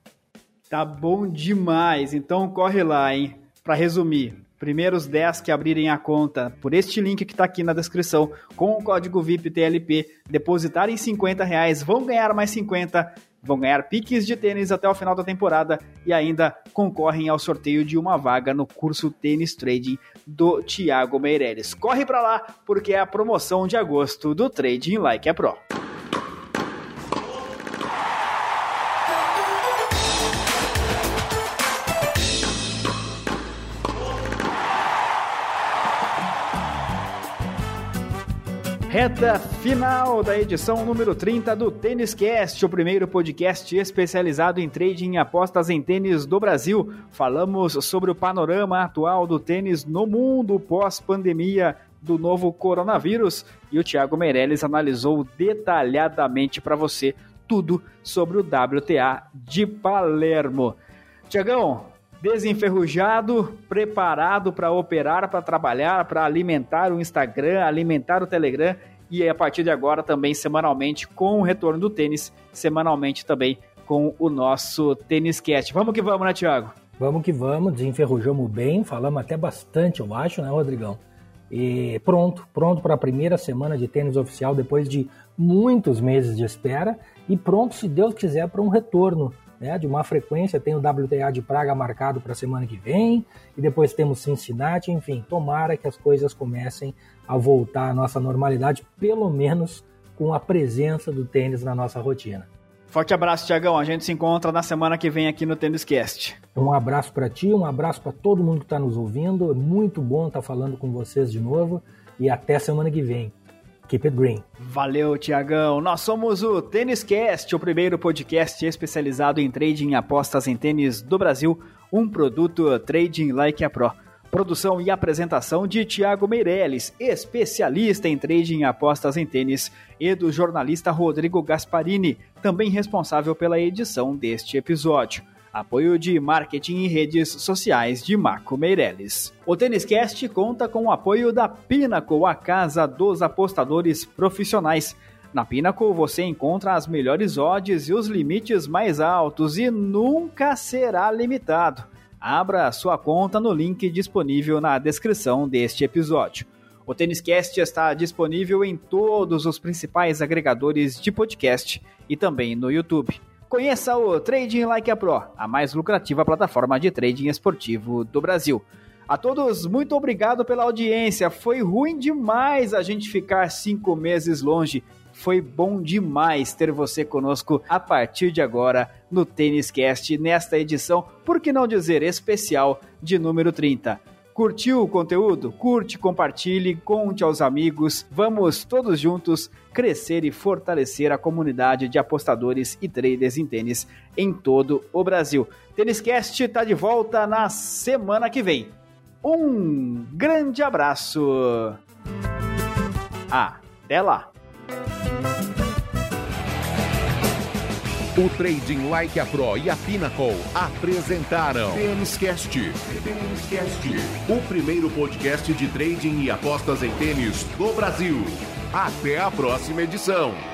Tá bom demais. Então corre lá, hein? Para resumir, primeiros 10 que abrirem a conta por este link que está aqui na descrição com o código VIP TLP, depositarem 50 reais, vão ganhar mais 50, vão ganhar piques de tênis até o final da temporada e ainda concorrem ao sorteio de uma vaga no curso Tênis Trading do Thiago Meireles. Corre para lá porque é a promoção de agosto do Trading Like a Pro. Reta final da edição número 30 do Tênis Cast, o primeiro podcast especializado em trading e apostas em tênis do Brasil. Falamos sobre o panorama atual do tênis no mundo pós-pandemia do novo coronavírus e o Thiago Meirelles analisou detalhadamente para você tudo sobre o WTA de Palermo. Tiagão, desenferrujado, preparado para operar, para trabalhar, para alimentar o Instagram, alimentar o Telegram e a partir de agora também semanalmente com o retorno do tênis, semanalmente também com o nosso Tênis. Vamos que vamos, né, Thiago? Vamos que vamos, desenferrujamos bem, falamos até bastante, eu acho, né, Rodrigão? E pronto, pronto para a primeira semana de tênis oficial depois de muitos meses de espera e pronto, se Deus quiser, para um retorno né, de uma frequência. Tem o WTA de Praga marcado para a semana que vem, e depois temos Cincinnati, enfim, tomara que as coisas comecem a voltar à nossa normalidade, pelo menos com a presença do tênis na nossa rotina. Forte abraço, Tiagão. A gente se encontra na semana que vem aqui no Tênis Cast. Um abraço para ti, um abraço para todo mundo que está nos ouvindo. É muito bom estar tá falando com vocês de novo e até semana que vem. Keep it green. Valeu, Tiagão. Nós somos o Tênis Cast, o primeiro podcast especializado em trading e apostas em tênis do Brasil, um produto Trading Like a Pro. Produção e apresentação de Tiago Meirelles, especialista em trading e apostas em tênis, e do jornalista Rodrigo Gasparini, também responsável pela edição deste episódio. Apoio de marketing e redes sociais de Marco Meirelles. O Tênis Cast conta com o apoio da Pinnacle, a casa dos apostadores profissionais. Na Pinnacle você encontra as melhores odds e os limites mais altos e nunca será limitado. Abra sua conta no link disponível na descrição deste episódio. O Tênis Cast está disponível em todos os principais agregadores de podcast e também no YouTube. Conheça o Trading Like a Pro, a mais lucrativa plataforma de trading esportivo do Brasil. A todos, muito obrigado pela audiência. Foi ruim demais a gente ficar cinco meses longe. Foi bom demais ter você conosco a partir de agora no Tênis Cast, nesta edição, por que não dizer especial, de número 30. Curtiu o conteúdo? Curte, compartilhe, conte aos amigos. Vamos todos juntos crescer e fortalecer a comunidade de apostadores e traders em tênis em todo o Brasil. Têniscast está de volta na semana que vem. Um grande abraço. Até lá. O Trading Like a Pro e a Pinnacle apresentaram Têniscast. O primeiro podcast de trading e apostas em tênis do Brasil. Até a próxima edição.